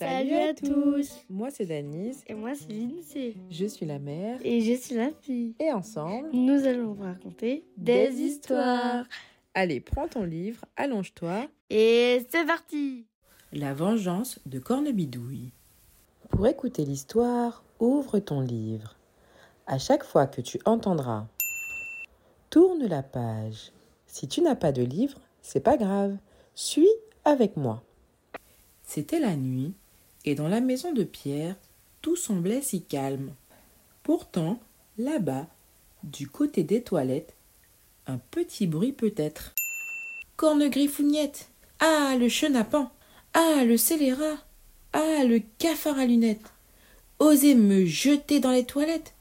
Salut à tous Moi c'est Danise. Et moi c'est Lindsay. Je suis la mère. Et je suis la fille. Et ensemble, nous allons vous raconter des, histoires. Allez, prends ton livre, allonge-toi. Et c'est parti La vengeance de Cornebidouille. Pour écouter l'histoire, ouvre ton livre. À chaque fois que tu entendras Tourne la page. Si tu n'as pas de livre, c'est pas grave. Suis avec moi. C'était la nuit, et dans la maison de Pierre, tout semblait si calme. Pourtant, là-bas, du côté des toilettes, un petit bruit peut-être. Corne griffougnette Ah, le chenapan Ah, le scélérat Ah, le cafard à lunettes Osez me jeter dans les toilettes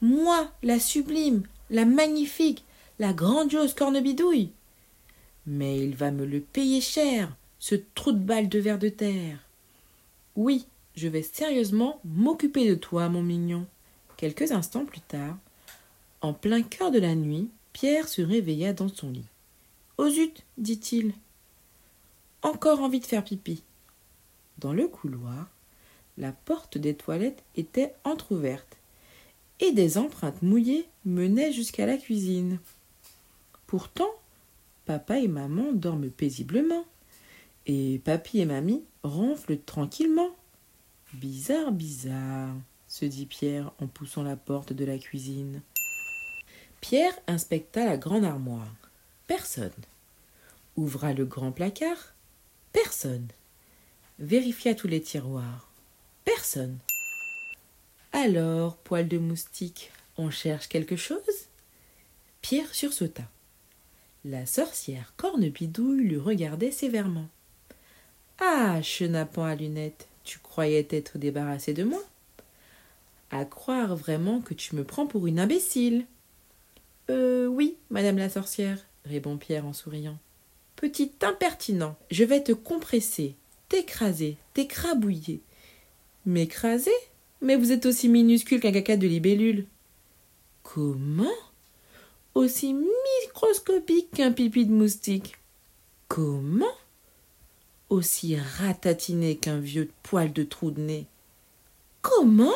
Moi, la sublime, la magnifique, la grandiose cornebidouille Mais il va me le payer cher ce trou de balle de verre de terre. Oui, je vais sérieusement m'occuper de toi, mon mignon. Quelques instants plus tard, en plein cœur de la nuit, Pierre se réveilla dans son lit. Oh dit-il. Encore envie de faire pipi. Dans le couloir, la porte des toilettes était entr'ouverte, et des empreintes mouillées menaient jusqu'à la cuisine. Pourtant, papa et maman dorment paisiblement et papy et mamie ronflent tranquillement. Bizarre, bizarre, se dit Pierre en poussant la porte de la cuisine. Pierre inspecta la grande armoire. Personne. Ouvra le grand placard. Personne. Vérifia tous les tiroirs. Personne. Alors, poil de moustique, on cherche quelque chose? Pierre sursauta. La sorcière Cornebidouille le regardait sévèrement. Ah, chenapan à lunettes, tu croyais t'être débarrassé de moi À croire vraiment que tu me prends pour une imbécile. Euh, oui, madame la sorcière, répond Pierre en souriant. Petit impertinent, je vais te compresser, t'écraser, t'écrabouiller. M'écraser? Mais vous êtes aussi minuscule qu'un caca de libellule. Comment? Aussi microscopique qu'un pipi de moustique. Comment? Aussi ratatiné qu'un vieux poil de trou de nez. Comment?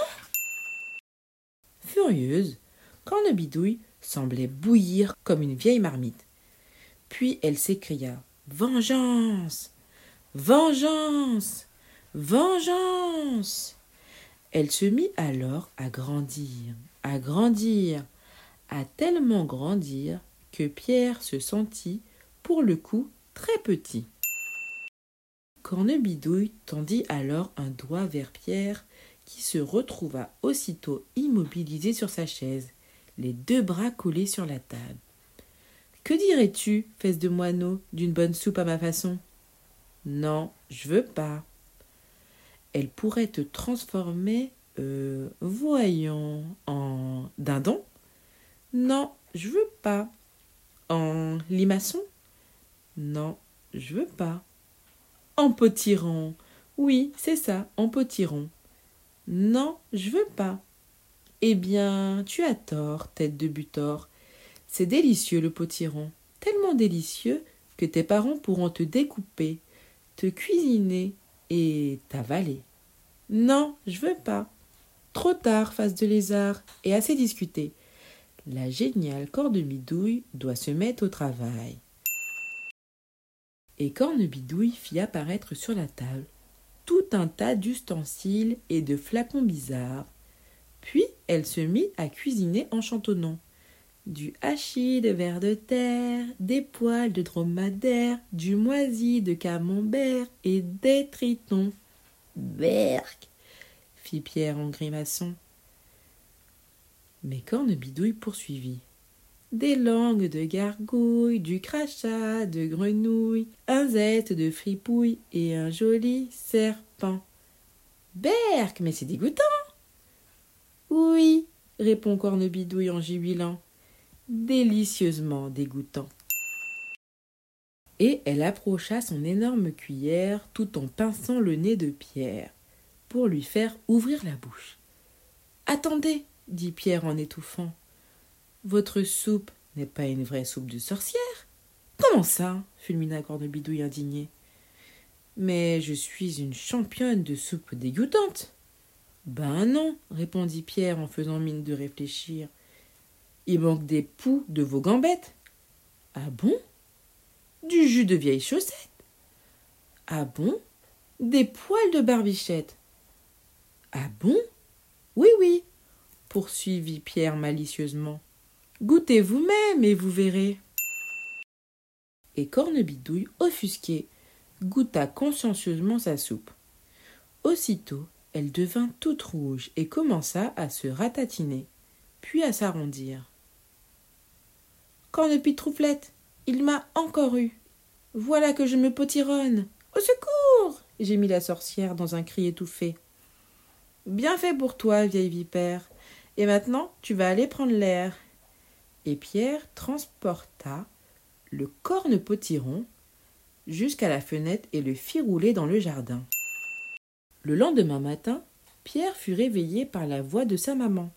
Furieuse, Cornebidouille semblait bouillir comme une vieille marmite. Puis elle s'écria Vengeance Vengeance Vengeance Elle se mit alors à grandir, à grandir, à tellement grandir que Pierre se sentit, pour le coup, très petit. Cornebidouille tendit alors un doigt vers Pierre, qui se retrouva aussitôt immobilisé sur sa chaise, les deux bras collés sur la table. Que dirais-tu, fesse de moineau, d'une bonne soupe à ma façon Non, je veux pas. Elle pourrait te transformer, euh, voyons, en dindon Non, je veux pas. En limaçon Non, je veux pas. En potiron. Oui, c'est ça, en potiron. Non, je veux pas. Eh bien, tu as tort, tête de butor. C'est délicieux le potiron, tellement délicieux que tes parents pourront te découper, te cuisiner et t'avaler. Non, je veux pas. Trop tard, face de lézard, et assez discuté. La géniale Cornemidouille doit se mettre au travail et Cornebidouille fit apparaître sur la table tout un tas d'ustensiles et de flacons bizarres. Puis elle se mit à cuisiner en chantonnant. Du hachis de vers de terre, des poils de dromadaire, du moisi de camembert et des tritons. Berk fit Pierre en grimaçant. Mais Cornebidouille poursuivit des langues de gargouille, du crachat de grenouille, un zette de fripouille et un joli serpent. Berk, mais c'est dégoûtant. Oui, répond Cornebidouille en jubilant. Délicieusement dégoûtant. Et elle approcha son énorme cuillère tout en pinçant le nez de Pierre, pour lui faire ouvrir la bouche. Attendez, dit Pierre en étouffant. Votre soupe n'est pas une vraie soupe de sorcière Comment ça? fulmina Cornebidouille indigné. Mais je suis une championne de soupe dégoûtante. Ben non, répondit Pierre en faisant mine de réfléchir. Il manque des poux de vos gambettes. Ah bon? Du jus de vieille chaussette. Ah bon? Des poils de barbichette. Ah bon? Oui, oui, poursuivit Pierre malicieusement. Goûtez vous-même et vous verrez. Et Cornebidouille, offusquée, goûta consciencieusement sa soupe. Aussitôt, elle devint toute rouge et commença à se ratatiner, puis à s'arrondir. Cornepitroufflette, il m'a encore eu. Voilà que je me potironne. Au secours gémit la sorcière dans un cri étouffé. Bien fait pour toi, vieille vipère. Et maintenant, tu vas aller prendre l'air. Pierre transporta le corne potiron jusqu'à la fenêtre et le fit rouler dans le jardin. Le lendemain matin, Pierre fut réveillé par la voix de sa maman.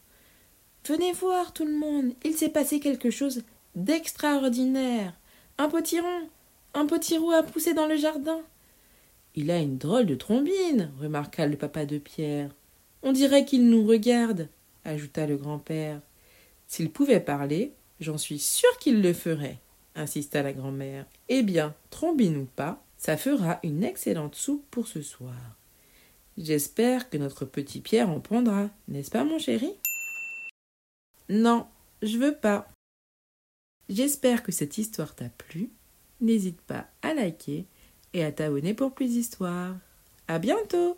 Venez voir tout le monde, il s'est passé quelque chose d'extraordinaire. Un potiron, un potiron a poussé dans le jardin. Il a une drôle de trombine, remarqua le papa de Pierre. On dirait qu'il nous regarde, ajouta le grand-père. S'il pouvait parler, j'en suis sûre qu'il le ferait, insista la grand-mère. Eh bien, trombine ou pas, ça fera une excellente soupe pour ce soir. J'espère que notre petit Pierre en prendra, n'est-ce pas, mon chéri? Non, je veux pas. J'espère que cette histoire t'a plu. N'hésite pas à liker et à t'abonner pour plus d'histoires. À bientôt!